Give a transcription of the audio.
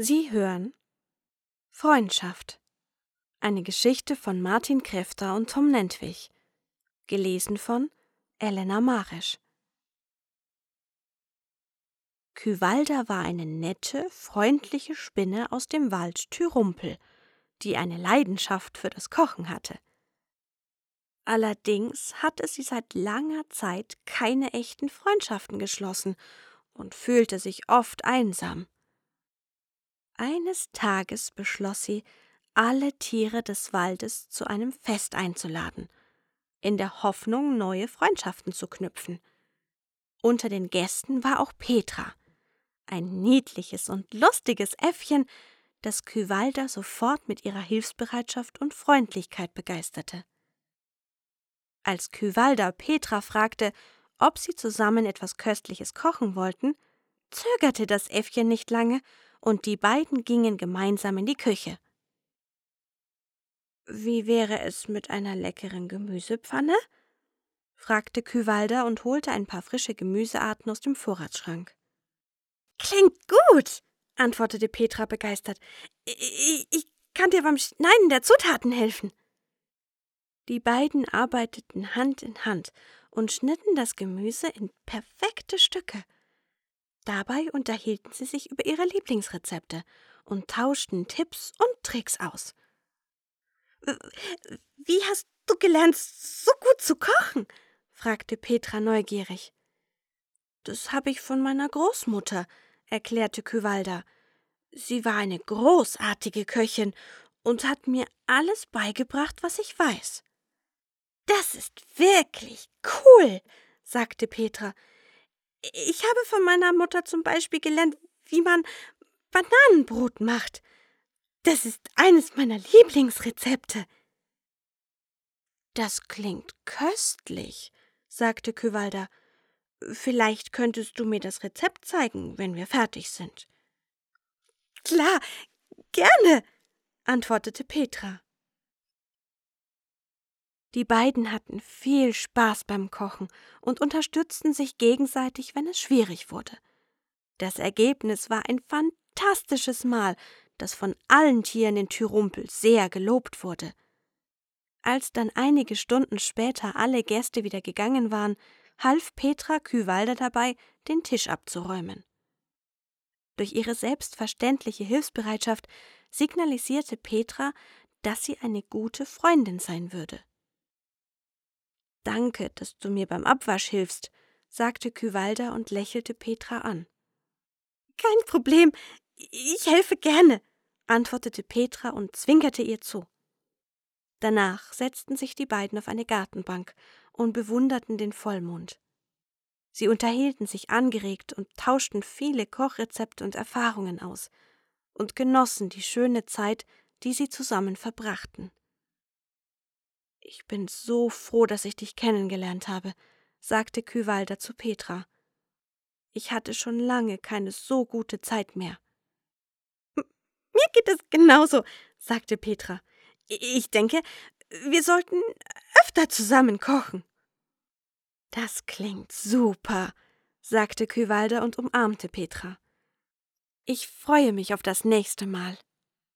Sie hören Freundschaft. Eine Geschichte von Martin Kräfter und Tom Nentwich. Gelesen von Elena Marisch. Kyvalda war eine nette, freundliche Spinne aus dem Wald Tyrumpel, die eine Leidenschaft für das Kochen hatte. Allerdings hatte sie seit langer Zeit keine echten Freundschaften geschlossen und fühlte sich oft einsam. Eines Tages beschloss sie, alle Tiere des Waldes zu einem Fest einzuladen, in der Hoffnung, neue Freundschaften zu knüpfen. Unter den Gästen war auch Petra, ein niedliches und lustiges Äffchen, das Kyvalda sofort mit ihrer Hilfsbereitschaft und Freundlichkeit begeisterte. Als Kyvalda Petra fragte, ob sie zusammen etwas Köstliches kochen wollten, zögerte das Äffchen nicht lange und die beiden gingen gemeinsam in die Küche. Wie wäre es mit einer leckeren Gemüsepfanne? fragte Kyvalda und holte ein paar frische Gemüsearten aus dem Vorratsschrank. Klingt gut, antwortete Petra begeistert. Ich, ich kann dir beim Schneiden der Zutaten helfen. Die beiden arbeiteten Hand in Hand und schnitten das Gemüse in perfekte Stücke. Dabei unterhielten sie sich über ihre Lieblingsrezepte und tauschten Tipps und Tricks aus. Wie hast du gelernt, so gut zu kochen? fragte Petra neugierig. Das habe ich von meiner Großmutter, erklärte Kyvalda. Sie war eine großartige Köchin und hat mir alles beigebracht, was ich weiß. Das ist wirklich cool, sagte Petra. Ich habe von meiner Mutter zum Beispiel gelernt, wie man Bananenbrot macht. Das ist eines meiner Lieblingsrezepte. Das klingt köstlich, sagte Kyvalda. Vielleicht könntest du mir das Rezept zeigen, wenn wir fertig sind. Klar, gerne, antwortete Petra. Die beiden hatten viel Spaß beim Kochen und unterstützten sich gegenseitig, wenn es schwierig wurde. Das Ergebnis war ein fantastisches Mahl, das von allen Tieren in Tyrumpel sehr gelobt wurde. Als dann einige Stunden später alle Gäste wieder gegangen waren, half Petra Küwalder dabei, den Tisch abzuräumen. Durch ihre selbstverständliche Hilfsbereitschaft signalisierte Petra, dass sie eine gute Freundin sein würde. Danke, dass du mir beim Abwasch hilfst, sagte Kyvalda und lächelte Petra an. Kein Problem, ich helfe gerne, antwortete Petra und zwinkerte ihr zu. Danach setzten sich die beiden auf eine Gartenbank und bewunderten den Vollmond. Sie unterhielten sich angeregt und tauschten viele Kochrezepte und Erfahrungen aus und genossen die schöne Zeit, die sie zusammen verbrachten. Ich bin so froh, dass ich dich kennengelernt habe, sagte Kyvalda zu Petra. Ich hatte schon lange keine so gute Zeit mehr. Mir geht es genauso, sagte Petra. Ich denke, wir sollten öfter zusammen kochen. Das klingt super, sagte Kyvalda und umarmte Petra. Ich freue mich auf das nächste Mal.